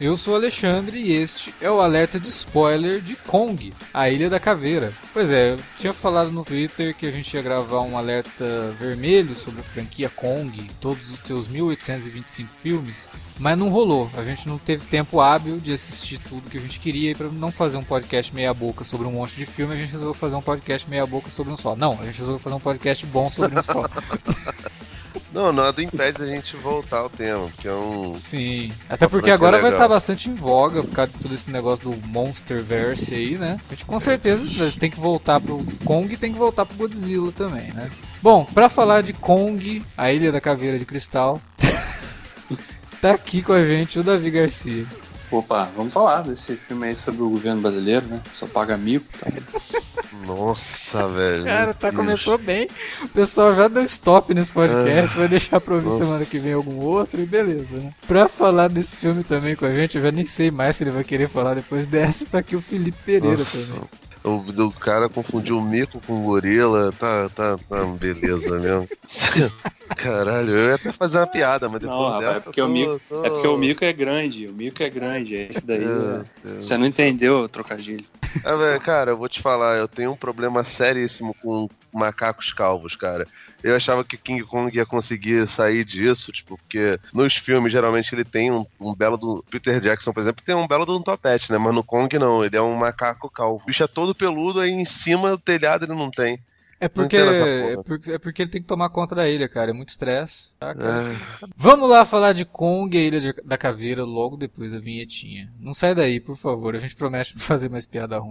Eu sou o Alexandre e este é o alerta de spoiler de Kong, a Ilha da Caveira. Pois é, eu tinha falado no Twitter que a gente ia gravar um alerta vermelho sobre a franquia Kong, todos os seus 1825 filmes, mas não rolou. A gente não teve tempo hábil de assistir tudo que a gente queria e para não fazer um podcast meia boca sobre um monte de filme, a gente resolveu fazer um podcast meia boca sobre um só. Não, a gente resolveu fazer um podcast bom sobre um só. Não, nada impede a gente voltar ao tema, que é um. Sim. Até porque agora vai estar bastante em voga por causa de todo esse negócio do Monsterverse aí, né? A gente com certeza tem que voltar pro Kong e tem que voltar pro Godzilla também, né? Bom, para falar de Kong, a Ilha da Caveira de Cristal, tá aqui com a gente o Davi Garcia. Opa, vamos falar desse filme aí sobre o governo brasileiro, né? Só paga mico. Tá? Nossa, velho. Cara, tá, começou bem. O pessoal já deu stop nesse podcast. Ah, vai deixar pra ouvir nossa. semana que vem algum outro e beleza, né? Pra falar desse filme também com a gente, eu já nem sei mais se ele vai querer falar depois dessa. Tá aqui o Felipe Pereira nossa. também. O, o cara confundiu o mico com o gorila, tá, tá, tá beleza mesmo. Caralho, eu ia até fazer uma piada, mas depois não, dessa. É porque, tô, o mico, tô... é porque o mico é grande, o mico é grande, é esse daí. É, é. Você não entendeu o trocadilho. É, véio, cara, eu vou te falar, eu tenho um problema seríssimo com macacos calvos, cara. Eu achava que King Kong ia conseguir sair disso, tipo, porque nos filmes geralmente ele tem um, um belo do. Peter Jackson, por exemplo, tem um belo do topete, né? Mas no Kong não, ele é um macaco calvo. O bicho é todo peludo, aí em cima do telhado ele não tem. É porque, é porque, é porque ele tem que tomar conta da ilha, cara. É muito estresse. Tá, é. Vamos lá falar de Kong e a Ilha da Caveira logo depois da vinhetinha. Não sai daí, por favor. A gente promete fazer mais piada ruim.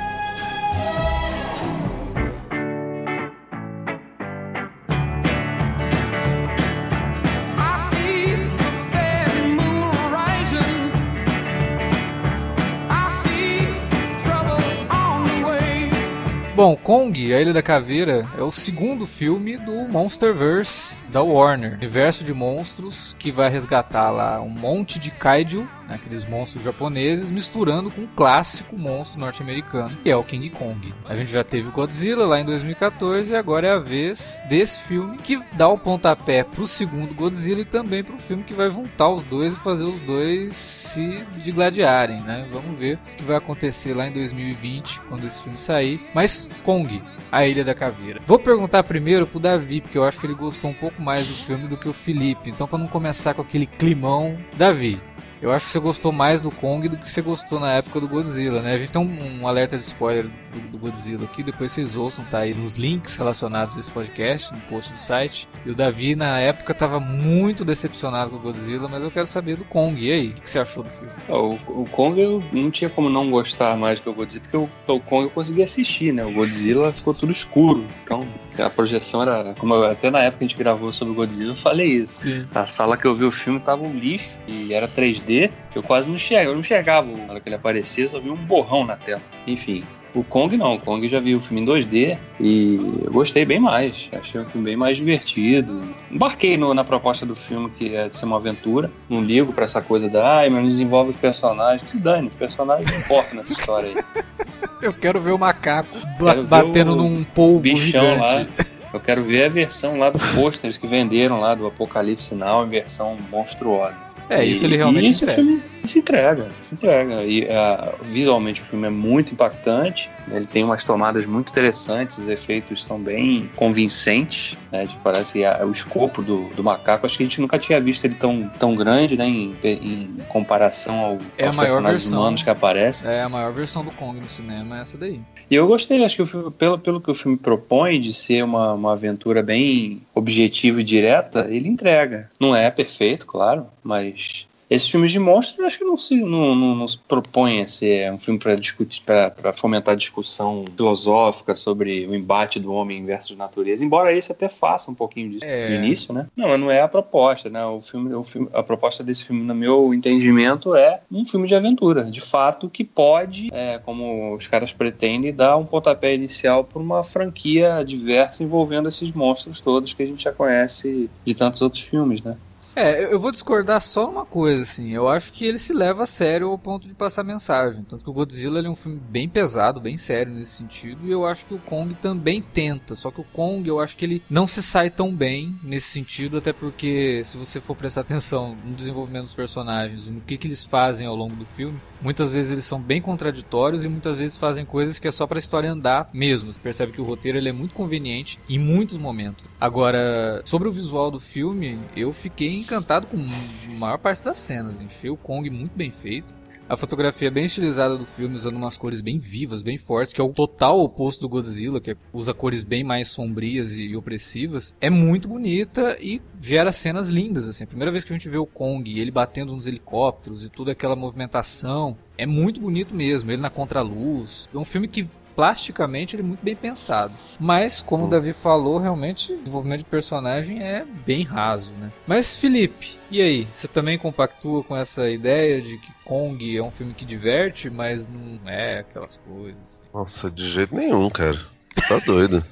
Bom, Kong, a Ilha da Caveira, é o segundo filme do Monsterverse da Warner. Universo de monstros que vai resgatar lá um monte de kaiju né, aqueles monstros japoneses, misturando com um clássico monstro norte-americano, que é o King Kong. A gente já teve o Godzilla lá em 2014 e agora é a vez desse filme que dá o pontapé pro segundo Godzilla e também pro filme que vai juntar os dois e fazer os dois se digladiarem, né? Vamos ver o que vai acontecer lá em 2020 quando esse filme sair. Mas Kong, a Ilha da Caveira. Vou perguntar primeiro pro Davi, porque eu acho que ele gostou um pouco mais do filme do que o Felipe. Então, para não começar com aquele climão, Davi, eu acho que você gostou mais do Kong do que você gostou na época do Godzilla, né? A gente tem um, um alerta de spoiler do, do, Godzilla aqui, depois vocês ouçam, tá aí nos links relacionados a esse podcast, no post do site. E o Davi, na época, tava muito decepcionado com o Godzilla, mas eu quero saber do Kong. E aí, o que você achou do filme? O, o Kong eu não tinha como não gostar mais do que o Godzilla, porque o, o Kong eu consegui assistir, né? O Godzilla ficou tudo escuro, então a projeção era. Como eu, até na época que a gente gravou sobre o Godzilla, eu falei isso. Sim. A sala que eu vi o filme tava um lixo e era 3D, eu quase não enxergava. Eu não enxergava na hora que ele aparecia, só vi um borrão na tela. Enfim. O Kong não, o Kong já vi o filme em 2D e eu gostei bem mais. Achei um filme bem mais divertido. Embarquei no, na proposta do filme, que é de ser uma aventura. Não ligo para essa coisa da, ai, mas não desenvolve os personagens. Que se dane, os personagens não importam nessa história aí. Eu quero ver o macaco quero batendo o num polvo bichão gigante. lá. Eu quero ver a versão lá dos pôsteres que venderam lá do Apocalipse Now, em versão monstruosa. É, isso ele realmente e esse filme, Se entrega, se entrega. E uh, visualmente o filme é muito impactante. Ele tem umas tomadas muito interessantes, os efeitos são bem convincentes, né? Parece que o escopo do, do macaco, acho que a gente nunca tinha visto ele tão, tão grande, né? Em, em comparação ao, é aos personagens versão, humanos que aparecem. É a maior versão do Kong no cinema, é essa daí. E eu gostei, acho que o filme, pelo, pelo que o filme propõe de ser uma, uma aventura bem objetiva e direta, ele entrega. Não é perfeito, claro, mas esses filmes de monstros acho que não se, não, não, não se propõem a ser um filme para discutir, para fomentar discussão filosófica sobre o embate do homem versus natureza, embora esse até faça um pouquinho disso É. no início, né? Não, não é a proposta, né? O filme, o filme, a proposta desse filme, no meu entendimento, é um filme de aventura, de fato, que pode, é, como os caras pretendem, dar um pontapé inicial para uma franquia diversa envolvendo esses monstros todos que a gente já conhece de tantos outros filmes, né? É, eu- vou discordar só numa coisa, assim. Eu acho que ele se leva a sério ao ponto de passar mensagem. Tanto que o Godzilla é um filme bem pesado, bem sério nesse sentido. E eu acho que o Kong também tenta. Só que o Kong, eu acho que ele não se sai tão bem nesse sentido. Até porque, se você for prestar atenção no desenvolvimento dos personagens, no que, que eles fazem ao longo do filme, muitas vezes eles são bem contraditórios e muitas vezes fazem coisas que é só pra história andar mesmo. Você percebe que o roteiro ele é muito conveniente em muitos momentos. Agora, sobre o visual do filme, eu fiquei encantado com a maior parte das cenas. Achei o Kong muito bem feito. A fotografia bem estilizada do filme, usando umas cores bem vivas, bem fortes, que é o total oposto do Godzilla, que usa cores bem mais sombrias e opressivas. É muito bonita e gera cenas lindas, assim. A primeira vez que a gente vê o Kong, ele batendo nos helicópteros e toda aquela movimentação, é muito bonito mesmo. Ele na contraluz. É um filme que plasticamente ele é muito bem pensado. Mas, como o Davi falou, realmente o desenvolvimento de personagem é bem raso, né? Mas, Felipe, e aí? Você também compactua com essa ideia de que Kong é um filme que diverte, mas não é aquelas coisas? Nossa, de jeito nenhum, cara. Você tá doido.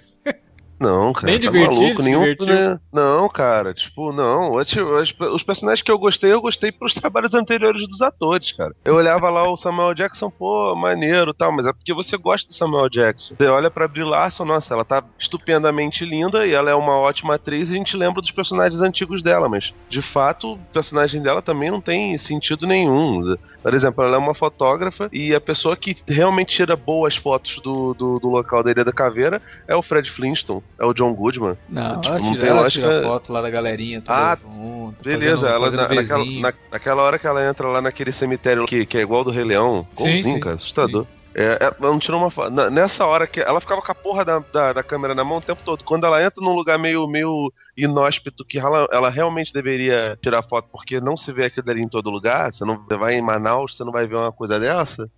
Não, cara. Nem tá divertido, maluco, nenhum, né? Não, cara, tipo, não. Os, personagens que eu gostei, eu gostei pelos trabalhos anteriores dos atores, cara. Eu olhava lá o Samuel Jackson, pô, maneiro e tal, mas é porque você gosta do Samuel Jackson. Você olha pra Brie Larson, nossa, ela tá estupendamente linda e ela é uma ótima atriz e a gente lembra dos personagens antigos dela, mas de fato o personagem dela também não tem sentido nenhum. Por exemplo, ela é uma fotógrafa e a pessoa que realmente tira boas fotos do, do, do local da Ilha da Caveira é o Fred Flintstone, é o John Goodman. Não, Tipo, ela não tira, ela lógica- tira foto lá da galerinha, tudo Ah, junto, Beleza, fazendo, ela fazendo na, naquela, na- naquela hora que ela entra lá naquele cemitério que, que é igual do Rei Leão, Sim, igualzinho, sim, cara, assustador. É, ela não tirou uma foto. Nessa hora que ela ficava com a porra da, da, da câmera na mão o tempo todo. Quando ela entra num lugar meio, meio inóspito que ela, ela realmente deveria tirar foto, porque não se vê aquilo dali em todo lugar. Você não você vai em Manaus, você não vai ver uma coisa dessa.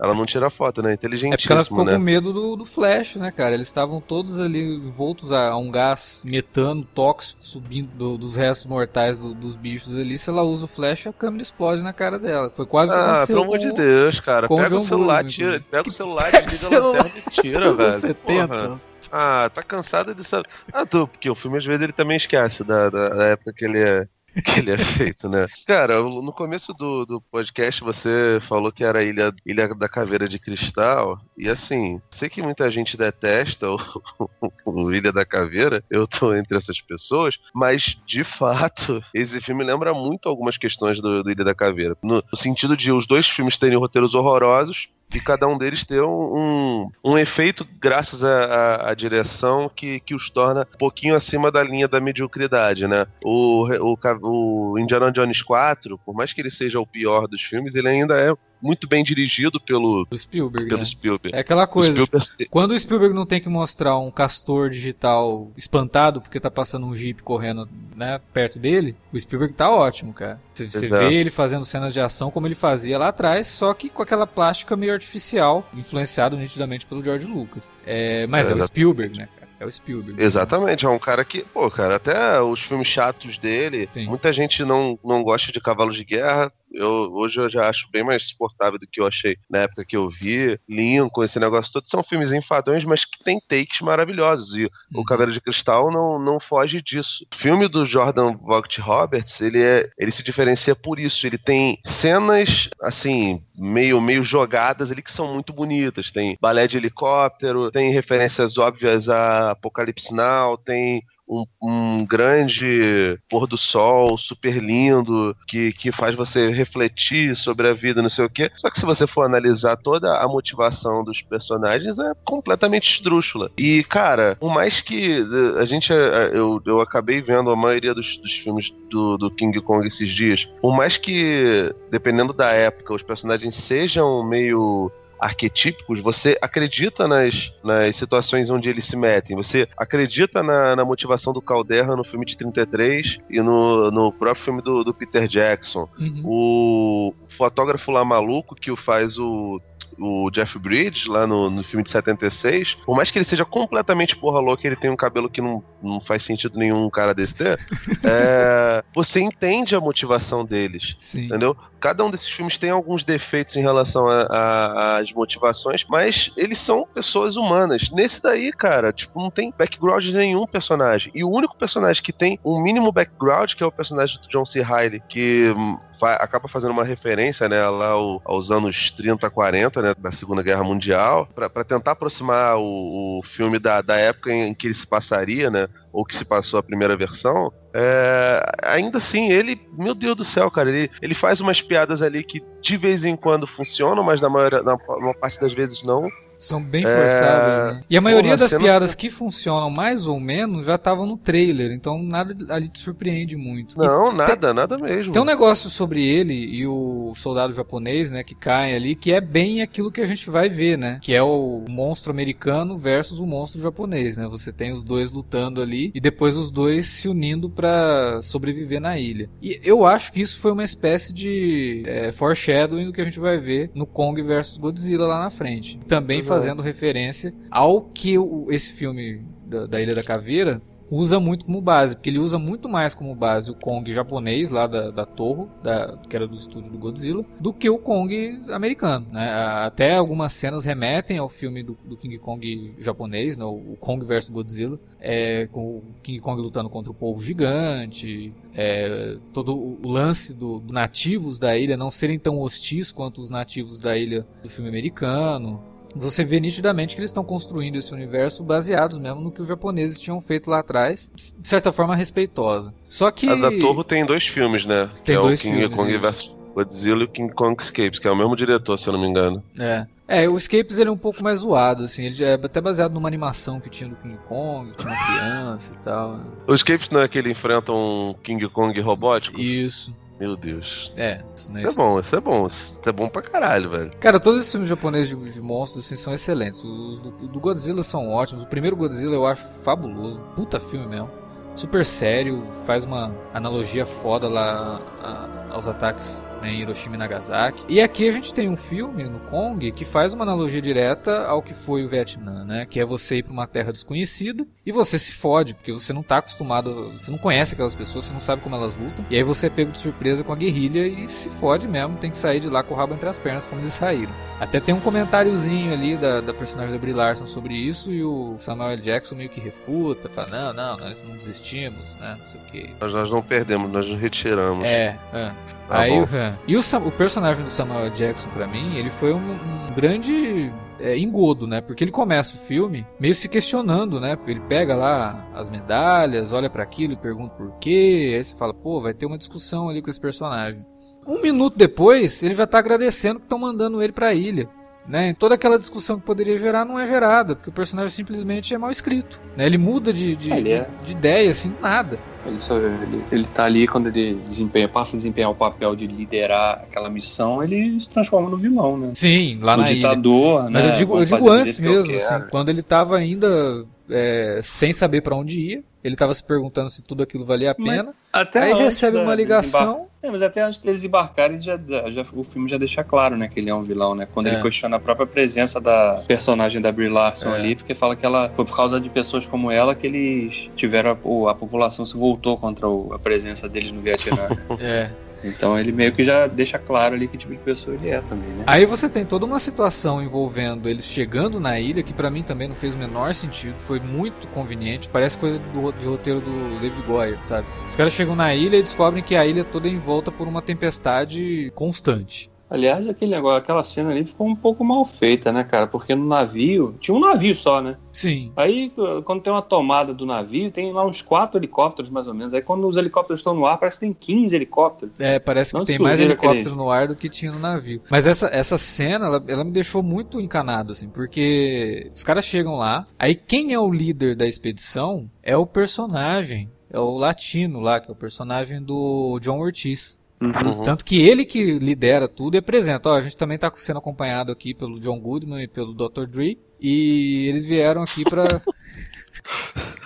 Ela não tira foto, né? É porque ela ficou né? com medo do, do Flash, né, cara? Eles estavam todos ali envoltos a, a um gás metano tóxico subindo do- dos restos mortais do- dos bichos ali. Se ela usa o Flash, a câmera explode na cara dela. Foi quase o que Ah, aconteceu pelo amor de Deus, cara. Pega o celular, Goodman, tira, pega o celular, Pega desliga a lanterna e tira, velho. anos 70. Porra. Ah, tá cansada de saber. Ah, tô, porque o filme às vezes ele também esquece da, da, da época que ele é. Que ele é feito, né? Cara, no começo do, do podcast você falou que era a ilha, ilha da Caveira de Cristal. E assim, sei que muita gente detesta o, o Ilha da Caveira, eu tô entre essas pessoas, mas de fato, esse filme lembra muito algumas questões do, do Ilha da Caveira. No, no sentido de os dois filmes terem roteiros horrorosos, e cada um deles ter um, um, efeito graças à, à- direção que, que os torna um pouquinho acima da linha da mediocridade, né? O, o, o Indiana Jones 4, por mais que ele seja o pior dos filmes, ele ainda é muito bem dirigido pelo, do Spielberg, pelo né? Spielberg. É aquela O coisa, Spielberg- Quando o Spielberg não tem que mostrar um castor digital espantado porque tá passando um jeep correndo né, perto dele, o Spielberg tá ótimo, cara. Você, você vê ele fazendo cenas de ação como ele fazia lá atrás, só que com aquela plástica meio artificial, influenciado nitidamente pelo George Lucas. É, mas É, é, o. Spielberg, né, cara? É o Spielberg. Exatamente, é um cara que, pô, cara, até os filmes chatos dele, Sim. muita gente não, não gosta de Cavalos de Guerra. Eu, hoje eu já acho bem mais suportável do que eu achei na época que eu vi. Lincoln, esse negócio todo, são filmes enfadões, mas que tem takes maravilhosos. E Uhum. o Caveira de Cristal não, não foge disso. O filme do Jordan Vogt Roberts, ele, é, ele se diferencia por isso. Ele tem cenas, assim, meio, meio jogadas ali que são muito bonitas. Tem balé de helicóptero, tem referências óbvias a Apocalipse Now, tem um, um, grande pôr do sol super lindo que, que faz você refletir sobre a vida, não sei o quê. Só que se você for analisar toda a motivação dos personagens, é completamente esdrúxula. E, cara, por mais que a gente. Eu, eu acabei vendo a maioria dos, dos filmes do, do King Kong esses dias, por mais que, dependendo da época, os personagens sejam meio arquetípicos, você acredita nas, nas situações onde eles se metem. Você acredita na, na motivação do Calderra no filme de 33 e no, no próprio filme do, do Peter Jackson. Uhum. O fotógrafo lá maluco que o faz o o Jeff Bridges, lá no, no filme de 76, por mais que ele seja completamente porra louca, ele tem um cabelo que não, não faz sentido nenhum um cara desse ter, é, você entende a motivação deles. Sim. Entendeu? Cada um desses filmes tem alguns defeitos em relação às motivações, mas eles são pessoas humanas. Nesse daí, cara, tipo, não tem background de nenhum personagem. E o único personagem que tem um mínimo background, que é o personagem do John C. Reilly, que hum, acaba fazendo uma referência, né, lá ao, aos anos 30, 40, né, da Segunda Guerra Mundial, para tentar aproximar o, o filme da, da época em que ele se passaria, né, ou que se passou a primeira versão, é, ainda assim, ele, meu Deus do céu, cara, ele, ele faz umas piadas ali que de vez em quando funcionam, mas na maior, na maior parte das vezes não. São bem forçadas, é... né? E a maioria das piadas não... que funcionam mais ou menos já estavam no trailer, então nada ali te surpreende muito. Não, e nada, tem... nada mesmo. Tem um negócio sobre ele e o soldado japonês, né, que cai ali, que é bem aquilo que a gente vai ver, né? Que é o monstro americano versus o monstro japonês, né? Você tem os dois lutando ali e depois os dois se unindo para sobreviver na ilha. E eu acho que isso foi uma espécie de é, foreshadowing do que a gente vai ver no Kong versus Godzilla lá na frente. Também Exato fazendo referência ao que o, esse filme da, da Ilha da Caveira usa muito como base, porque ele usa muito mais como base o Kong japonês lá da, da Torre, da, que era do estúdio do Godzilla, do que o Kong americano. Né? Até algumas cenas remetem ao filme do, do King Kong japonês, né? o Kong vs Godzilla, é, com o King Kong lutando contra o povo gigante, é, todo o lance dos do nativos da ilha não serem tão hostis quanto os nativos da ilha do filme americano você vê nitidamente que eles estão construindo esse universo baseados mesmo no que os japoneses tinham feito lá atrás, de certa forma respeitosa. Só que a da Torre tem dois filmes, né? Tem que dois é o King filmes, Kong vs Godzilla e o King Kong Escapes, que é o mesmo diretor, se eu não me engano. É. É, o Escapes ele é um pouco mais zoado, assim, ele é até baseado numa animação que tinha do King Kong, tinha uma criança e tal. O Escapes não é que ele enfrenta um King Kong robótico? Isso. Meu Deus. É, isso, é, isso é bom, isso é bom. Isso é bom pra caralho, velho. Cara, todos esses filmes japoneses de, de monstros assim, são excelentes. Os do, do, Godzilla são ótimos. O primeiro Godzilla eu acho fabuloso. Puta filme mesmo. Super sério, faz uma analogia foda lá a, aos ataques né, em Hiroshima e Nagasaki. E aqui a gente tem um filme no Kong que faz uma analogia direta ao que foi o Vietnã, né? Que é você ir para uma terra desconhecida e você se fode, porque você não tá acostumado, você não conhece aquelas pessoas, você não sabe como elas lutam. E aí você é pego de surpresa com a guerrilha e se fode mesmo, tem que sair de lá com o rabo entre as pernas, como eles saíram. Até tem um comentáriozinho ali da, da personagem da Brie Larson sobre isso e o Samuel L. Jackson meio que refuta, fala, não, não, nós não desistimos, né? Não sei o que. Nós, nós não perdemos, nós nos retiramos. É, é. Tá aí o, e o, o, personagem do Samuel Jackson, para mim, ele foi um, um grande é, engodo, né? Porque ele começa o filme meio se questionando, né? Ele pega lá as medalhas, olha para aquilo e pergunta por quê. Aí você fala, pô, vai ter uma discussão ali com esse personagem. Um minuto depois, ele já tá agradecendo que estão mandando ele pra ilha. Né? Toda aquela discussão que poderia gerar não é gerada, porque o personagem simplesmente é mal escrito. Né? Ele muda de, de, de, é. de ideia, assim, nada. Ele, só, ele, ele tá ali quando ele desempenha, passa a desempenhar o papel de liderar aquela missão, ele se transforma no vilão, né? Sim, lá no na ditador, ilha. Mas né? eu digo, eu digo antes mesmo, assim, quando ele tava ainda é, sem saber para onde ia, ele tava se perguntando se tudo aquilo valia a pena. Mas até aí recebe uma ligação. É, mas até antes deles embarcarem, já, já, o filme já deixa claro, né, que ele é um vilão, né? Quando é. ele questiona a própria presença da personagem da Brie Larson é. ali, porque fala que ela foi por causa de pessoas como ela que eles tiveram a, a população se voltou contra o, a presença deles no Vietnã. é. Então ele meio que já deixa claro ali que tipo de pessoa ele é também, né? Aí você tem toda uma situação envolvendo eles chegando na ilha, que para mim também não fez o menor sentido, foi muito conveniente, parece coisa do, de roteiro do David Goyer, sabe? Os caras chegam na ilha e descobrem que a ilha toda é envolta por uma tempestade constante. Aliás, aquele negócio, aquela cena ali ficou um pouco mal feita, né, cara? Porque no navio, tinha um navio só, né? Sim. Aí, quando tem uma tomada do navio, tem lá uns quatro helicópteros, mais ou menos. Aí, quando os helicópteros estão no ar, parece que tem 15 helicópteros. É, parece que Não tem mais helicóptero aquele- no ar do que tinha no navio. Mas essa, essa cena, ela, ela me deixou muito encanado, assim, porque os caras chegam lá, aí quem é o líder da expedição é o personagem, é o latino lá, que é o personagem do John Ortiz. Uhum. Tanto que ele que lidera tudo e apresenta. Ó, a gente também tá sendo acompanhado aqui pelo John Goodman e pelo Dr. Dre. E eles vieram aqui pra.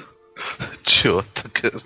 Idiota, cara.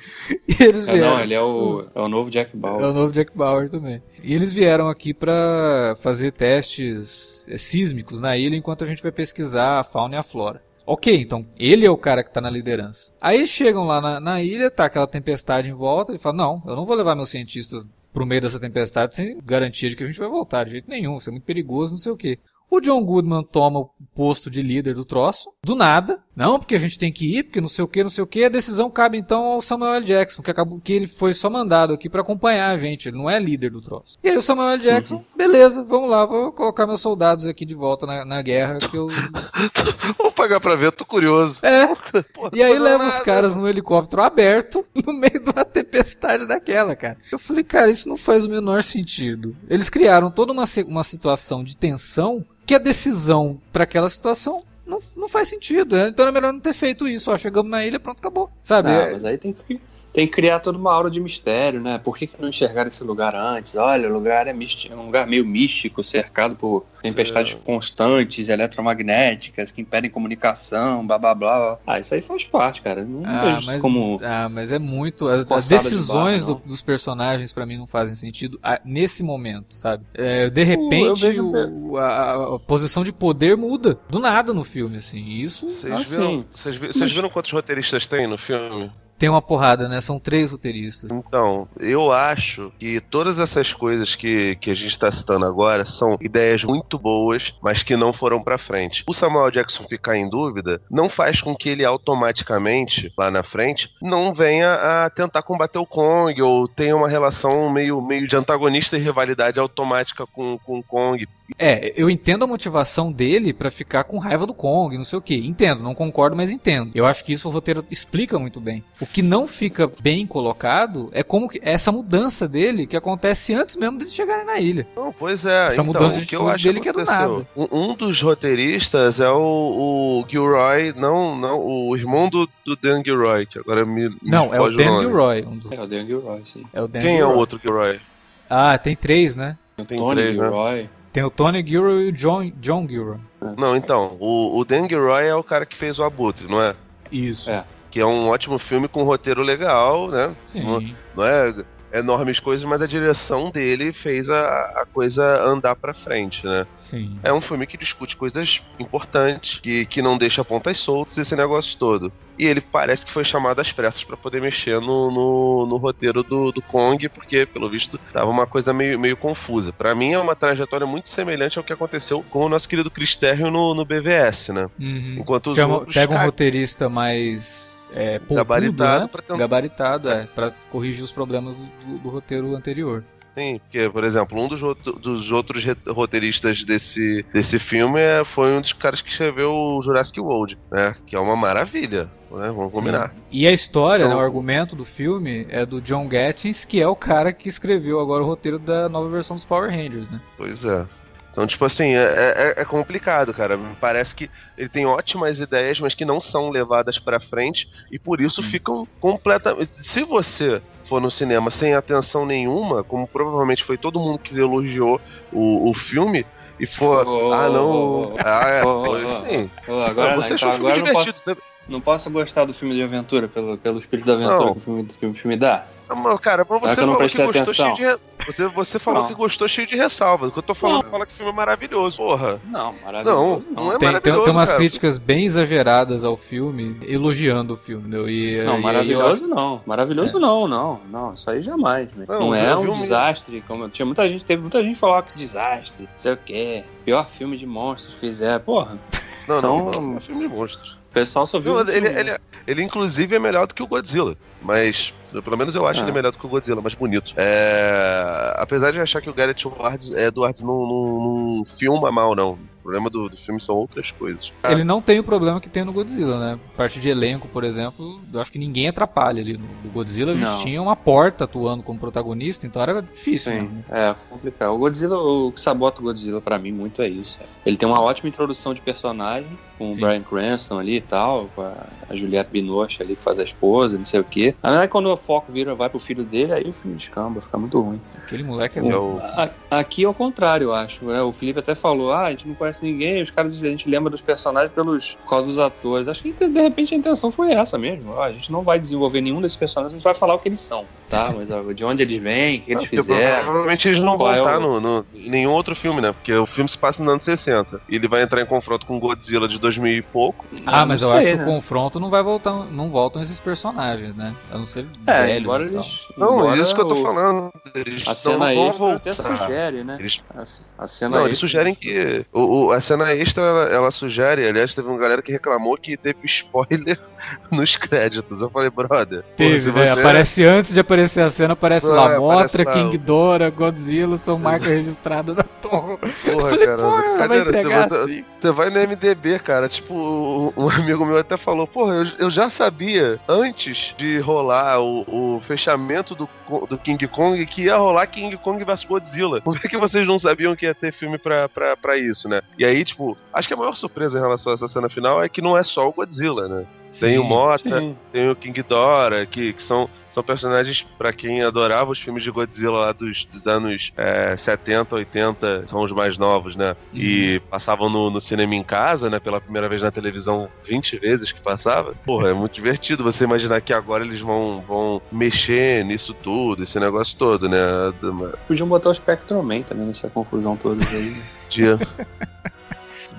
e eles É, vieram. não, ele é o, é o novo Jack É Bauer. o novo Jack Bauer também. E eles vieram aqui pra fazer testes é, sísmicos na ilha enquanto a gente vai pesquisar a fauna e a flora. Ok, então ele é o cara que tá na liderança. Aí chegam lá na, na ilha, tá aquela tempestade em volta, e falam: Não, eu não vou levar meus cientistas pro meio dessa tempestade sem garantia de que a gente vai voltar de jeito nenhum, isso é muito perigoso, não sei o que. O John Goodman toma o posto de líder do troço, do nada. Não, porque a gente tem que ir, porque não sei o que, não sei o que. A decisão cabe então ao Samuel L. Jackson, que acabou que ele foi só mandado aqui pra acompanhar a gente, ele não é líder do troço. E aí o Samuel L. Jackson, beleza, vamos lá, vou colocar meus soldados aqui de volta na, na guerra, que eu Vou pagar pra ver, tô curioso. é, Porra, e aí leva nada. os caras num helicóptero aberto no meio de uma tempestade daquela, cara. Eu falei, cara, isso não faz o menor sentido. Eles criaram toda uma, uma situação de tensão que a decisão pra aquela situação não, não faz sentido. né? Então é melhor não ter feito isso. Ó, chegamos na ilha, pronto, acabou. Sabe? Ah, É- mas aí tem que, tem que criar toda uma aura de mistério, né? Por que, que não enxergaram esse lugar antes? Olha, o lugar é, místico, é um lugar meio místico, cercado por tempestades constantes, eletromagnéticas, que impedem comunicação, blá blá blá. Ah, isso aí faz parte, cara. Não Ah, vejo mas, como. ah, mas é muito. As, as Forçada de decisões barra, do- dos personagens pra mim não fazem sentido ah, nesse momento, sabe? É, de repente, vejo- o- a, a posição de poder muda do nada no filme, assim. E isso Vocês Ah, viram, vocês, vocês viram quantos roteiristas tem no filme? Tem uma porrada, né? São três roteiristas. Então, eu acho que todas essas coisas que, que a gente tá citando agora são ideias muito boas, mas que não foram pra frente. O Samuel Jackson ficar em dúvida não faz com que ele automaticamente, lá na frente, não venha a tentar combater o Kong ou tenha uma relação meio, meio de antagonista e rivalidade automática com, com o Kong. É, eu entendo a motivação dele pra ficar com raiva do Kong, não sei o que. Entendo, não concordo, mas entendo. Eu acho que isso o roteiro explica muito bem. O que não fica bem colocado é como que essa mudança dele que acontece antes mesmo deles chegarem na ilha. Não, pois é. Essa então, mudança de atitude acho dele que é do nada. Um, um dos roteiristas é o, o Gilroy, não, não, o irmão do, do Dan Gilroy, que agora me, me Não, é o Dan nome. Gilroy. um dos- É o Dan Gilroy, sim. É o Dan Quem é o Gilroy. outro Gilroy? Ah, tem três, né? Tem Tony três, né? Gilroy. Tem o Tony Gilroy e o John, John Gilroy. Não, então, o, o Dan Gilroy é o cara que fez o Abutre, não é? Isso. É. Que é um ótimo filme com roteiro legal, né? Sim. Não é enormes coisas, mas a direção dele fez a, a coisa andar pra frente, né? Sim. É um filme que discute coisas importantes, que, que não deixa pontas soltas, esse negócio todo. E ele parece que foi chamado às pressas pra poder mexer no, no, no roteiro do, do Kong, porque, pelo visto, tava uma coisa meio, meio confusa. Pra mim, é uma trajetória muito semelhante ao que aconteceu com o nosso querido Chris Terrio no, no BVS, né? Uhum. Enquanto os Chama- outros, pega um roteirista mais é, Gabaritado né? pra Gabaritado, é, pra corrigir os problemas do, do- do roteiro anterior. Sim, porque, por exemplo, um dos, dos outros roteiristas desse, desse filme é, foi um dos caras que escreveu o Jurassic World, né? Que é uma maravilha, né? Vamos combinar. Sim. E a história, Então- né, o argumento do filme é do John Gattins, que é o cara que escreveu agora o roteiro da nova versão dos Power Rangers, né? Pois é. Então, tipo assim, é, é- é complicado, cara. Me parece que ele tem ótimas ideias, mas que não são levadas pra frente e por isso Sim. ficam completamente. Se você for no cinema sem atenção nenhuma, como provavelmente foi todo mundo que elogiou o, o filme, e for. Oh, ah, não. oh, ah, é, oh, agora, você não, achou então filme divertido. posso, não posso gostar do filme de aventura, pelo, pelo espírito da aventura Não. que o, filme, que o filme dá. Mas, cara, mas você não falou que gostou cheio atenção? de. re- Você, você falou Não. que gostou cheio de ressalvas. O que eu tô falando, Não. fala que o filme é maravilhoso. Porra. Não, maravilhoso. Não, não é Tem, tem, maravilhoso, tem umas cara. críticas bem exageradas ao filme, elogiando o filme, entendeu? E, Não, e- maravilhoso e não. Maravilhoso não, não. Não, isso aí jamais. velho. Não, Não, é um um- desastre. Como tinha muita gente, teve muita gente falando que desastre, não sei o quê. Pior filme de monstros que fizer. Porra, Não, não, Então- não, é filme de monstros. O pessoal só viu. Não, o filme, ele, ele, ele, inclusive, é melhor do que o Godzilla. Mas Pelo menos eu acho Ah. ele melhor do que o Godzilla, mais bonito. É... Apesar de achar que o Gareth Edwards, Edwards não, não, não filma mal, não. O problema do, do filme são outras coisas. Ele não tem o problema que tem no Godzilla, né? Parte de elenco, por exemplo, eu acho que ninguém atrapalha ali. No Godzilla a gente Não. tinha uma porta atuando como protagonista, então era difícil. Sim, né? é complicado. O Godzilla, o que sabota o Godzilla pra mim muito é isso. Ele tem uma ótima introdução de personagem, com Sim. o Brian Cranston ali e tal, com a, a Juliette Binoche ali que faz a esposa, não sei o quê. Aí quando o foco vira, vai pro filho dele, aí o filme descamba, fica muito ruim. Aquele moleque é É o- A- Aqui é o contrário, eu acho. né? O Felipe até falou: ah, a gente não conhece ninguém, os caras a gente lembra dos personagens pelos, por causa dos atores. Acho que de repente a intenção foi essa mesmo. Ó, a gente não vai desenvolver nenhum desses personagens, a gente vai falar o que eles são, tá? Mas de onde eles vêm, o que eles É, fizeram. Provavelmente eles não vão é estar o- no, no- em nenhum outro filme, né? Porque o filme se passa nos anos 60. E ele vai entrar em confronto com Godzilla de 2000 e pouco. Ah, mas eu acho que o né? confronto não vai voltar, não voltam esses personagens, né? A não ser É, velhos embora eles. Não, embora é isso que eu tô o- falando. Eles A não cena vão extra até sugere, né? Eles A, cena Não, eles sugerem que. O, o- a cena extra, ela, ela sugere. Aliás, teve uma galera que reclamou que teve spoiler nos créditos. Eu falei, brother. Teve, né? você- Aparece antes de aparecer a cena, aparece Ah, lá aparece Motra, lá King Dora, Godzilla, são marca registrada da torre. Eu Porra, falei, cara. porra, vai entregar você, vai, assim. você vai no MDB, cara. Tipo, um- um amigo meu até falou: Porra, eu, eu já sabia antes de rolar o, o fechamento do, do King Kong que ia rolar King Kong vs Godzilla. Por que, que vocês não sabiam que ia ter filme pra, pra, pra isso, né? E aí, tipo, acho que a maior surpresa em relação a essa cena final é que não é só o Godzilla, né? Tem o. Mothra, Sim. tem o King Dora, que, que são, são personagens, pra quem adorava os filmes de Godzilla lá dos, dos anos é, 70, 80, são os mais novos, né? E passavam no, no cinema em casa, né? Pela primeira vez na televisão 20 vezes que passava. Porra, é muito divertido você imaginar que agora eles vão, vão mexer nisso tudo, esse negócio todo, né? Podiam botar o Spectroman também nessa confusão toda aí. Dia.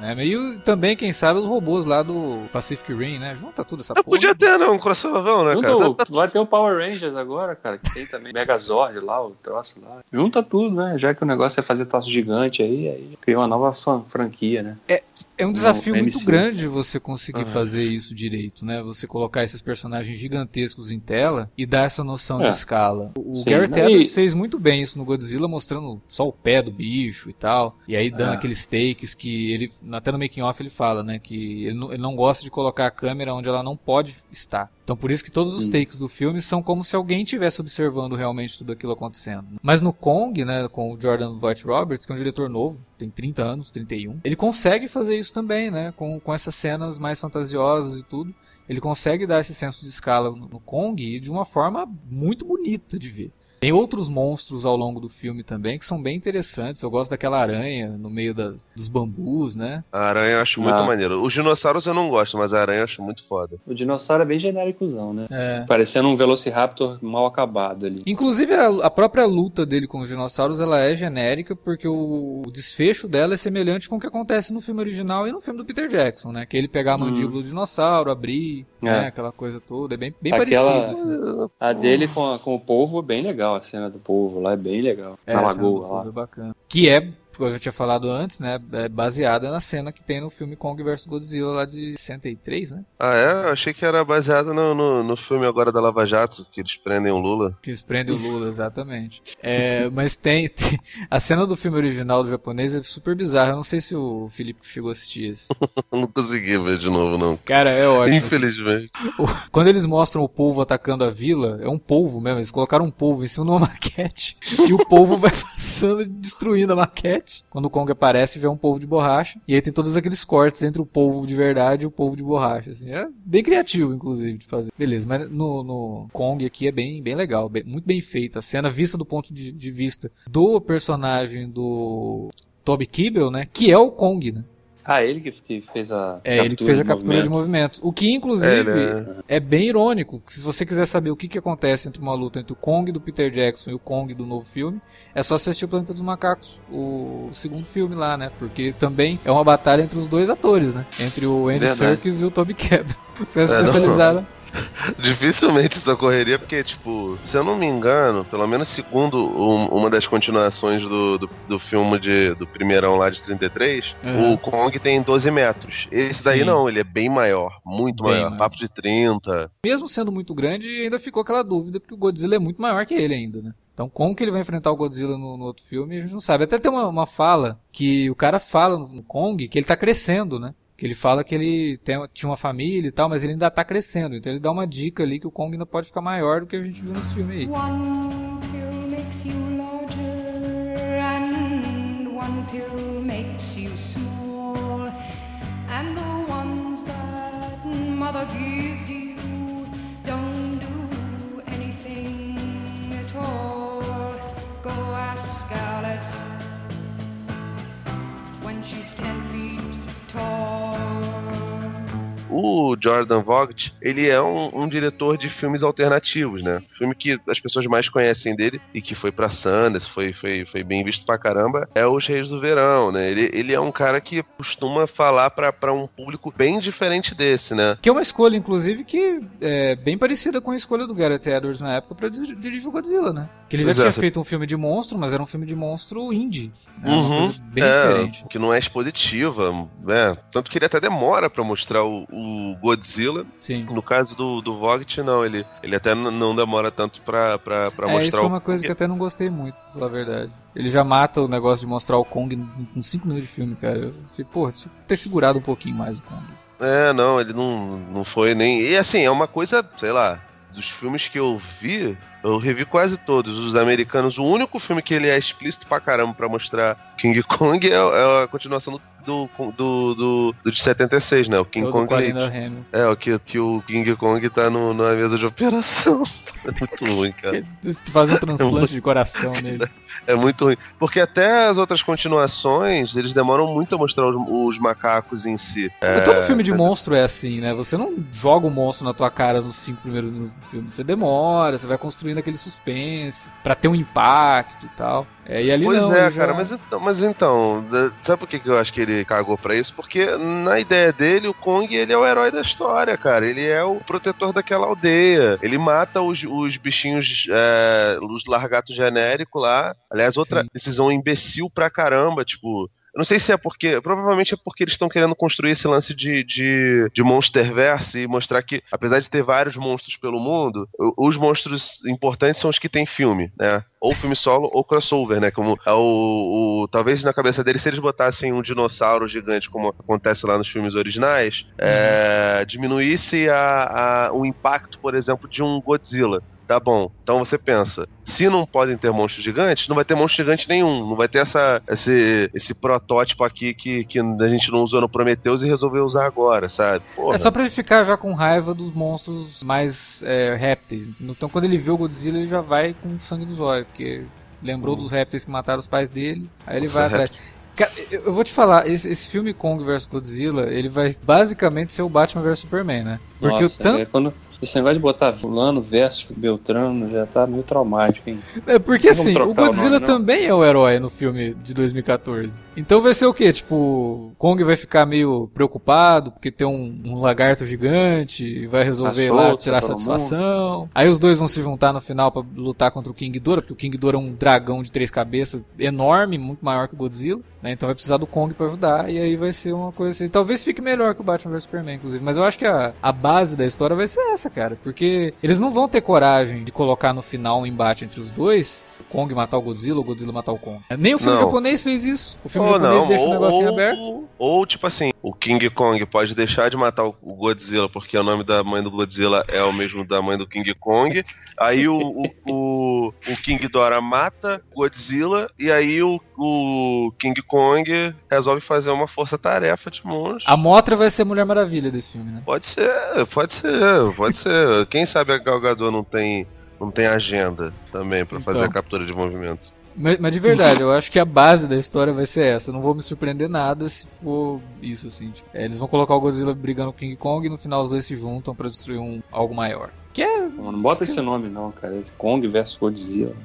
Né? E também, quem sabe, os robôs lá do Pacific Rim, né? Junta tudo essa Eu porra. podia ter, não, um crossover, né, Junta cara? o- vai ter o Power Rangers agora, cara, que tem também Megazord lá, o troço lá. Junta tudo, né? Já que o negócio é fazer troço gigante aí, aí cria uma nova fran- franquia, né? É um desafio No muito MCU. grande você conseguir Aham. fazer isso direito, né? Você colocar esses personagens gigantescos em tela e dar essa noção É. de escala. O, Sim, né? E- fez muito bem isso no Godzilla, mostrando só o pé do bicho e tal. E aí dando É. aqueles takes que ele, até no making off ele fala, né? Que ele não, ele não gosta de colocar a câmera onde ela não pode estar. Então por isso que todos os takes do filme são como se alguém estivesse observando realmente tudo aquilo acontecendo. Mas no Kong, né, com o Jordan Voight Roberts, que é um diretor novo, tem 30 anos, 31, ele consegue fazer isso também, né, com, com essas cenas mais fantasiosas e tudo. Ele consegue dar esse senso de escala no, no Kong e de uma forma muito bonita de ver. Tem outros monstros ao longo do filme também que são bem interessantes. Eu gosto daquela aranha no meio da- dos bambus, né? A aranha eu acho muito Ah. maneiro. Os dinossauros eu não gosto, mas a aranha eu acho muito foda. O dinossauro é bem genéricozão, né? É. Parecendo um Velociraptor mal acabado ali. Inclusive a, a própria luta dele com os dinossauros ela é genérica porque o, o desfecho dela é semelhante com o que acontece no filme original e no filme do Peter Jackson, né? Que ele pegar a Hum. mandíbula do dinossauro, abrir, É. né? Aquela coisa toda, é bem, bem Aquela- parecido. assim. A dele com, a- com o polvo é bem legal, a cena do polvo lá é bem legal. É, na a cena do lagoa povo lá. é bacana. Que é, como eu já tinha falado antes, né? É baseada na cena que tem no filme Kong vs Godzilla lá de 63, né? Ah, é? Eu achei que era baseado no, no, no filme agora da Lava Jato, que eles prendem o Lula. Que eles prendem o Lula, exatamente. É, mas tem, tem- A cena do filme original do japonês é super bizarra. Eu não sei se o Felipe chegou a assistir. Eu não consegui ver de novo, não. Cara, é ótimo. assim. Infelizmente. Quando eles mostram o polvo atacando a vila, é um polvo mesmo. Eles colocaram um polvo em cima de uma maquete. E o polvo vai passando e destruindo a maquete. Quando o Kong aparece, vê um polvo de borracha. E aí tem todos aqueles cortes entre o polvo de verdade e o polvo de borracha. Assim. É bem criativo, inclusive, de fazer. Beleza, mas no, no Kong aqui é bem, bem legal. bem- muito bem feita. A cena vista do ponto de, de vista do personagem do Toby Kebbell, né? Que é o Kong, né? Ah, ele que, fez a. É ele que fez a captura de movimentos. O que, inclusive, É, né? é bem irônico. Se você quiser saber o que, que acontece entre uma luta entre o Kong do Peter Jackson e o Kong do novo filme, é só assistir o Planeta dos Macacos, o, segundo filme lá, né? Porque também é uma batalha entre os dois atores, né? Entre o Andy. Serkis e o Toby caras se É, não. Dificilmente isso ocorreria, porque, tipo, se eu não me engano, pelo menos segundo um, uma das continuações do, do, do, filme de, do primeirão lá de 33, uhum. o Kong tem 12 metros. Esse daí Sim. não, ele é bem maior, muito bem maior, maior, papo de 30. Mesmo sendo muito grande, ainda ficou aquela dúvida, porque o Godzilla é muito maior que ele ainda, né? Então, como que ele vai enfrentar o Godzilla no, no outro filme, a gente não sabe. Até tem uma, uma fala que o cara fala no Kong que ele tá crescendo, né? Que ele fala que ele tem, tinha uma família e tal, mas ele ainda tá crescendo. Então ele dá uma dica ali que o Kong ainda pode ficar maior do que a gente viu nesse filme aí. Alice she's ten feet tall. O Jordan Vogt, ele é um, um, diretor de filmes alternativos, né? Filme que as pessoas mais conhecem dele e que foi pra Sanders, foi, foi, foi bem visto pra caramba, é Os Reis do Verão, né? Ele, ele é um cara que costuma falar pra, um público bem diferente desse, né? Que é uma escolha, inclusive, que é bem parecida com a escolha do Gareth Edwards na época pra dirigir o Godzilla, né? Que ele já tinha feito um filme de monstro, mas era um filme de monstro indie. Né? Uhum, uma coisa bem é, diferente. Que não é expositiva, né? Tanto que ele até demora pra mostrar o, o o Godzilla. Sim. No caso do, do Vogt, não, ele, ele até não demora tanto pra, pra, pra é, mostrar isso foi uma coisa que eu até não gostei muito, pra falar a verdade. Ele já mata o negócio de mostrar o Kong com 5 minutos de filme, cara. Eu falei, pô, tinha que ter segurado um pouquinho mais o Kong. É, não, ele não, não foi nem. E assim, é uma coisa, sei lá, dos filmes que eu vi, eu revi quase todos os americanos. O único filme que ele é explícito pra caramba pra mostrar King Kong é, é a continuação do do, do, do, do de 76, né? O King Kong É, o que, que o King Kong tá no, na mesa de operação. É muito ruim, cara. Faz um transplante é de coração nele. É muito ruim. Porque até as outras continuações, eles demoram muito a mostrar os, os macacos em si. É... Todo filme de monstro é assim, né? Você não joga o monstro na tua cara nos cinco primeiros minutos do filme. Você demora, você vai construindo aquele suspense para ter um impacto e tal. É, e ali pois não, é, já... cara, mas então, mas então, sabe por que, que eu acho que ele cagou pra isso? Porque na ideia dele, o Kong, ele é o herói da história, cara. Ele é o protetor daquela aldeia. Ele mata os, os bichinhos, é, os largatos genéricos lá. Aliás, outra Sim. decisão imbecil pra caramba, tipo... Eu não sei se é porque. Provavelmente é porque eles estão querendo construir esse lance de, de, de Monsterverse e mostrar que, apesar de ter vários monstros pelo mundo, os monstros importantes são os que tem filme, né? Ou filme solo ou crossover, né? Como é o, o, talvez na cabeça deles, se eles botassem um dinossauro gigante, como acontece lá nos filmes originais, é, uhum. é, diminuísse a, a, o impacto, por exemplo, de um Godzilla. Tá bom. Então você pensa, se não podem ter monstros gigantes, não vai ter monstro gigante nenhum. Não vai ter essa, esse, esse protótipo aqui que, que a gente não usou no Prometheus e resolveu usar agora, sabe? Porra. É só pra ele ficar já com raiva dos monstros mais é, répteis. Então quando ele vê o Godzilla, ele já vai com sangue nos olhos, porque lembrou hum. dos répteis que mataram os pais dele, aí ele Nossa, vai atrás. Cara, eu vou te falar, esse, esse, filme Kong vs Godzilla, ele vai basicamente ser o Batman vs Superman, né? Porque Nossa, o tanto. É quando, esse negócio de botar fulano versus Beltrano já tá meio traumático, hein? É porque assim, o Godzilla o nome, também é o herói no filme de 2014. Então vai ser o quê? Tipo, Kong vai ficar meio preocupado porque tem um, um lagarto gigante, vai resolver tá lá tirar satisfação. Mundo. Aí os dois vão se juntar no final para lutar contra o King Ghidorah, porque o King Ghidorah é um dragão de três cabeças enorme, muito maior que o Godzilla, né? Então vai precisar do Kong para ajudar e aí vai ser uma coisa assim. Talvez fique melhor que o Batman vs Superman, inclusive, mas eu acho que a, a base da história vai ser essa, cara. Porque eles não vão ter coragem de colocar no final um embate entre os dois, Kong matar o Godzilla, o Godzilla matar o Kong. Nem o filme não. japonês fez isso. O filme japonês não. deixa ou, o negocinho ou, aberto. Ou, tipo assim, o King Kong pode deixar de matar o Godzilla porque o nome da mãe do Godzilla é o mesmo da mãe do King Kong. Aí o, o, o, o King Dora mata Godzilla e aí o, o King Kong resolve fazer uma força-tarefa de monstros. A Motra vai ser Mulher Maravilha desse filme, né? Pode ser, pode ser, pode ser. Quem sabe a Galgador não tem, não tem agenda também para então. fazer a captura de movimento. Mas, mas, de verdade, eu acho que a base da história vai ser essa. Não vou me surpreender nada se for isso, assim. Tipo, é, eles vão colocar o Godzilla brigando com o King Kong e no final os dois se juntam para destruir um, algo maior. Que é. Não, não bota esse nome, não, cara. Esse Kong versus Godzilla.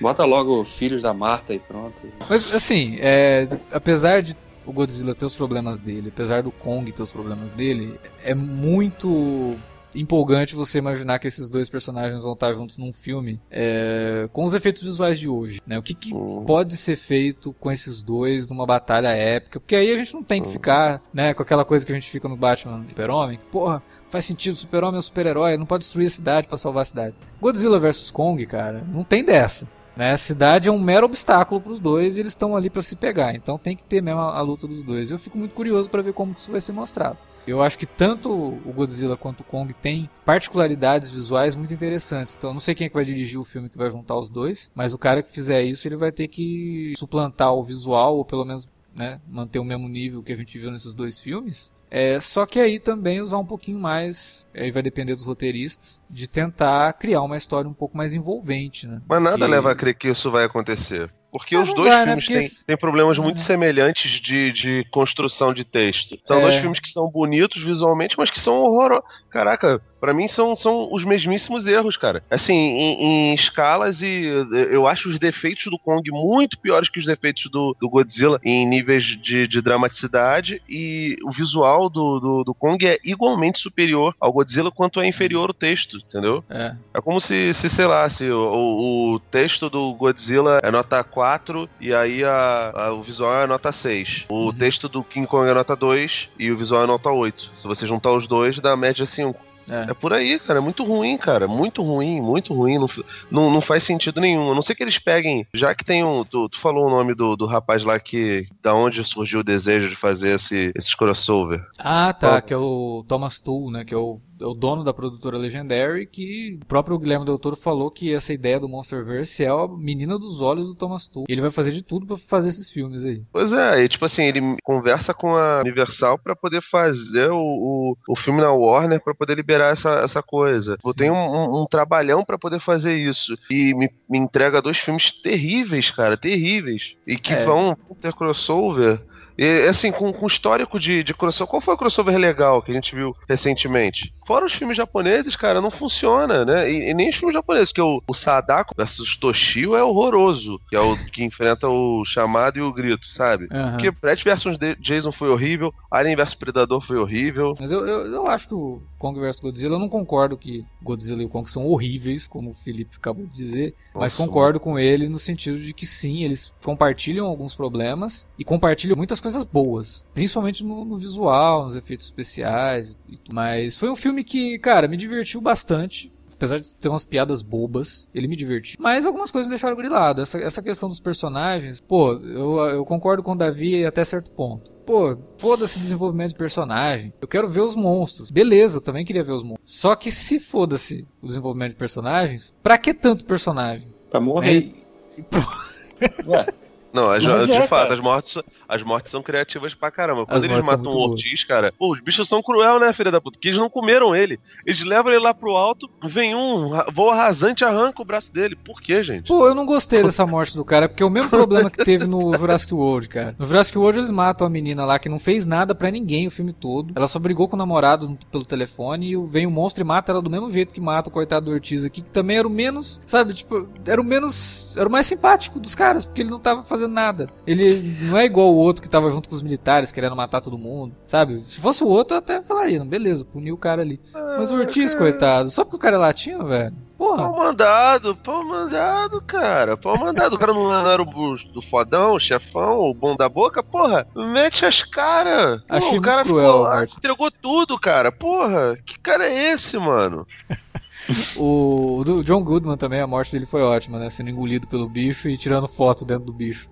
bota logo Filhos da Marta e pronto. Mas, assim, é, apesar de o Godzilla ter os problemas dele, apesar do Kong ter os problemas dele, é muito empolgante você imaginar que esses dois personagens vão estar juntos num filme é, com os efeitos visuais de hoje. Né? O que, que uhum. pode ser feito com esses dois numa batalha épica? Porque aí a gente não tem que uhum. ficar né, com aquela coisa que a gente fica no Batman Super-Homem. Porra, faz sentido, Super-Homem é um super-herói, não pode destruir a cidade para salvar a cidade. Godzilla vs Kong, cara, não tem dessa. Né? A cidade é um mero obstáculo para os dois e eles estão ali para se pegar. Então tem que ter mesmo a, a luta dos dois. Eu fico muito curioso para ver como isso vai ser mostrado. Eu acho que tanto o Godzilla quanto o Kong têm particularidades visuais muito interessantes. Então, não sei quem é que vai dirigir o filme que vai juntar os dois, mas o cara que fizer isso, ele vai ter que suplantar o visual, ou pelo menos né, manter o mesmo nível que a gente viu nesses dois filmes. É, só que aí também usar um pouquinho mais, aí vai depender dos roteiristas, de tentar criar uma história um pouco mais envolvente, né? Mas nada que... leva a crer que isso vai acontecer. Porque os dois vai, né? filmes né? têm, têm, problemas muito é. semelhantes de, de construção de texto. São é. dois filmes que são bonitos visualmente, mas que são horrorosos. Caraca, para mim são, são os mesmíssimos erros, cara. Assim, em, em, escalas e eu acho os defeitos do Kong muito piores que os defeitos do, do Godzilla em níveis de, de dramaticidade e o visual do, do, do, Kong é igualmente superior ao Godzilla quanto é inferior o texto, entendeu? É, é como se, se sei lá, se o, o texto do Godzilla é nota 4 4 e aí a, a, o visual é nota 6. O uhum. texto do King Kong é nota 2 e o visual é nota 8. Se você juntar os dois, dá a média 5. É. é. por aí, cara. É muito ruim, cara. Muito ruim, muito ruim. Não, não, não faz sentido nenhum. A não sei que eles peguem. Já que tem um. Tu, tu, falou o nome do, do rapaz lá que. Da onde surgiu o desejo de fazer esse, esses crossover. Ah, tá. Que é o Thomas Tull, né? Que é o o dono da produtora Legendary, que o próprio Guilherme Del Toro falou que essa ideia do Monsterverse é a menina dos olhos do Thomas Tull. Ele vai fazer de tudo para fazer esses filmes aí. Pois é, e tipo assim, ele conversa com a Universal para poder fazer o, o, o, filme na Warner para poder liberar essa, essa coisa. Sim. Tem um, um, um, trabalhão para poder fazer isso. E me, me entrega dois filmes terríveis, cara, terríveis. E que é. vão ter crossover e, assim, com, com histórico de, de crossover. Qual foi o crossover legal que a gente viu recentemente? Fora os filmes japoneses, cara, não funciona, né? E, e nem os filmes japoneses, que é o, o Sadako versus Toshio é horroroso. Que é o que enfrenta o chamado e o grito, sabe? Uhum. Porque Brett versus Jason foi horrível, Alien versus Predador foi horrível. Mas eu, eu, eu acho que o Kong vs Godzilla, eu não concordo que Godzilla e o Kong são horríveis, como o Felipe acabou de dizer. Nossa, mas concordo com ele no sentido de que sim, eles compartilham alguns problemas e compartilham muitas coisas boas, principalmente no, no visual, nos efeitos especiais. Mas foi um filme que, cara, me divertiu bastante apesar de ter umas piadas bobas, ele me divertiu. Mas algumas coisas me deixaram grilado. Essa, essa questão dos personagens, pô, eu, eu concordo com o Davi até certo ponto. Pô, foda-se desenvolvimento de personagem. Eu quero ver os monstros. Beleza, eu também queria ver os monstros. Só que se foda-se o desenvolvimento de personagens, pra que tanto personagem? Pra morrer. É, Ué. Não, as, de é, fato, as mortes, as mortes são criativas pra caramba. Quando as eles matam o Ortiz, cara, pô, os bichos são cruel, né, filha da puta? Porque eles não comeram ele. Eles levam ele lá pro alto, vem um, voa rasante arranca o braço dele. Por quê, gente? Pô, eu não gostei dessa morte do cara, porque é o mesmo problema que teve no Jurassic World, cara. No Jurassic World eles matam a menina lá que não fez nada para ninguém o filme todo. Ela só brigou com o namorado pelo telefone e vem o um monstro e mata ela do mesmo jeito que mata o coitado do Ortiz aqui, que também era o menos, sabe, tipo, era o menos, era o mais simpático dos caras, porque ele não tava fazendo nada. Ele não é igual o outro que tava junto com os militares querendo matar todo mundo, sabe? Se fosse o outro, eu até falaria, beleza, puniu o cara ali. Mas o Ortiz, coitado, só porque o cara é latino, velho. Porra. Pau mandado, pau mandado, cara. Pau mandado. O cara não era o do fodão, o chefão, o bom da boca, porra. Mete as caras. Achei o cara cruel, lá, entregou tudo, cara. Porra, que cara é esse, mano? o do John Goodman também, a morte dele foi ótima, né? Sendo engolido pelo bicho e tirando foto dentro do bicho.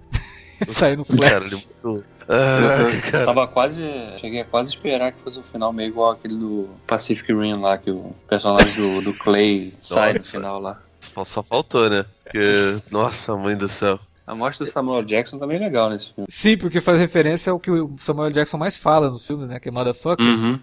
Saindo flash. Cara, ele muito... Ah, eu tava quase. Cheguei a quase esperar que fosse um final meio igual aquele do Pacific Rim lá, que o personagem do, do Clay sai no final lá. Só faltou, né? Porque, nossa, mãe do céu. A morte do Samuel Jackson também é legal nesse filme. Sim, porque faz referência ao que o Samuel Jackson mais fala nos filmes, né? Que é motherfucker. Uhum.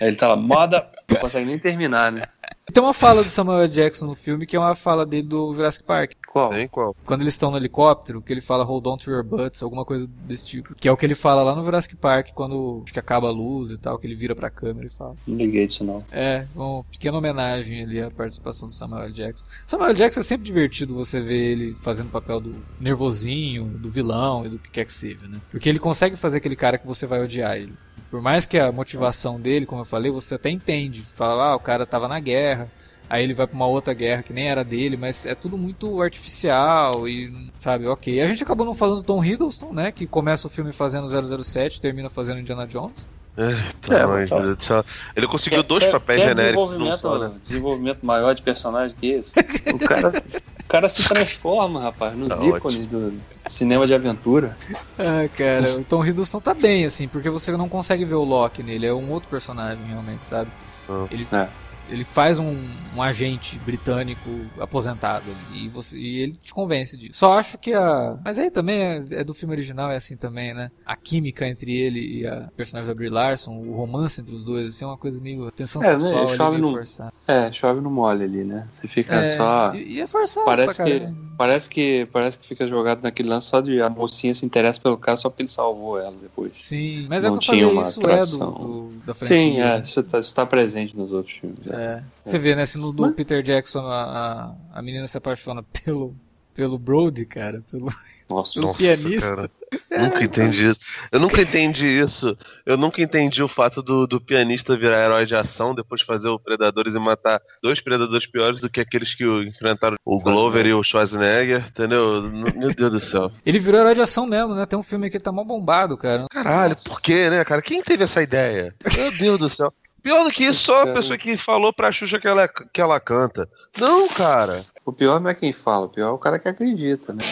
Ele tá lá, moda, não consegue nem terminar, né? Tem uma fala do Samuel Jackson no filme que é uma fala dele do Jurassic Park. Qual? Tem qual? Quando eles estão no helicóptero, que ele fala hold on to your butts, alguma coisa desse tipo. Que é o que ele fala lá no Jurassic Park, quando acho que acaba a luz e tal, que ele vira pra câmera e fala. Não liguei disso não. É, uma pequena homenagem ali à participação do Samuel Jackson. Samuel Jackson é sempre divertido você ver ele fazendo o papel do nervosinho, do vilão e do que quer que seja, né? Porque ele consegue fazer aquele cara que você vai odiar ele Por mais que a motivação dele, como eu falei, você até entende. Fala, ah, o cara tava na guerra, aí ele vai pra uma outra guerra que nem era dele, mas é tudo muito artificial e, sabe, ok. A gente acabou não falando do Tom Hiddleston, né, que começa o filme fazendo 007, termina fazendo Indiana Jones. É, mas, tá. Deus do céu. Ele conseguiu dois quer, papéis quer genéricos. Desenvolvimento, só, né? desenvolvimento maior de personagem que esse. o, cara, cara se transforma, rapaz, nos tá ícones ótimo. do cinema de aventura. Ah, cara, o Tom Hiddleston tá bem, assim, porque você não consegue ver o Loki nele, é um outro personagem, realmente, sabe? Ah. Ele, é ele faz um, um, agente britânico aposentado e, você, e ele te convence disso. Só acho que a. Mas aí também é, é, do filme original, é assim também, né? A química entre ele e a personagem da Brie Larson, o romance entre os dois, assim, é uma coisa meio. tensão é, sexual né? chove meio no, forçada. É, chove no mole ali, né? Você fica é, só. E, e, é forçado, parece que Parece que, parece que fica jogado naquele lance só de a mocinha se interessa pelo cara só porque ele salvou ela depois. Sim, mas é Não é que eu tinha falei, uma isso atração. é do, do, da franquia. Sim, é, isso está tá presente nos outros filmes. É. é. Você vê, né, se no do mas... Peter Jackson a, a, a menina se apaixona pelo, pelo Brody, cara, pelo, nossa, pelo nossa, pianista. Cara. É, nunca entendi isso. Eu nunca entendi isso. Eu nunca entendi o fato do, do pianista virar herói de ação depois de fazer o Predadores e matar dois predadores piores do que aqueles que enfrentaram o Glover e o Schwarzenegger, entendeu? Meu Deus do céu. Ele virou herói de ação mesmo, né? Tem um filme que tá mal bombado, cara. Caralho, por quê, né, cara? Quem teve essa ideia? Meu Deus do céu. Pior do que isso, só a pessoa que falou pra Xuxa que ela, que ela canta. Não, cara. O pior não é quem fala, o pior é o cara que acredita, né?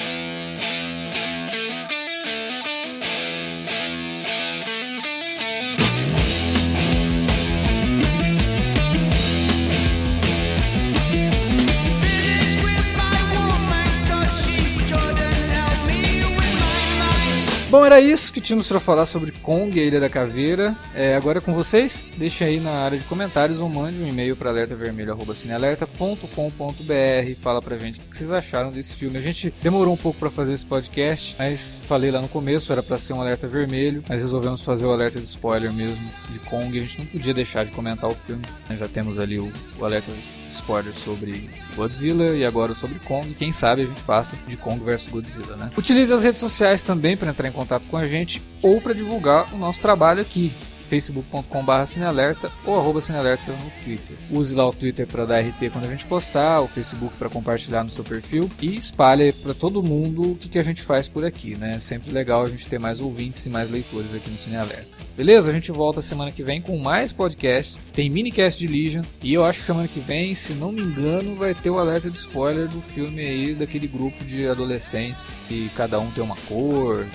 Bom, era isso que tínhamos para falar sobre Kong e a Ilha da Caveira. É, agora é com vocês. Deixe aí na área de comentários ou mande um e-mail para alertavermelho.cinealerta.com.br Fala pra gente o que vocês acharam desse filme. A gente demorou um pouco para fazer esse podcast, mas falei lá no começo, era para ser um alerta vermelho, mas resolvemos fazer o alerta de spoiler mesmo de Kong. A gente não podia deixar de comentar o filme. Já temos ali o, o alerta spoilers sobre Godzilla e agora sobre Kong. Quem sabe a gente faça de Kong versus Godzilla, né? Utilize as redes sociais também para entrar em contato com a gente ou para divulgar o nosso trabalho aqui facebook.com.br cinealerta ou arroba cinealerta no Twitter. Use lá o Twitter para dar RT quando a gente postar, o Facebook para compartilhar no seu perfil e espalhe para todo mundo o que, que a gente faz por aqui, né? Sempre legal a gente ter mais ouvintes e mais leitores aqui no Cinealerta. Beleza? A gente volta semana que vem com mais podcasts. Tem minicast de Legion. E eu acho que semana que vem, se não me engano, vai ter o alerta de spoiler do filme aí, daquele grupo de adolescentes que cada um tem uma cor,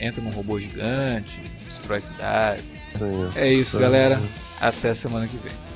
entra num robô gigante, destrói a cidade. É isso, galera. Até semana que vem.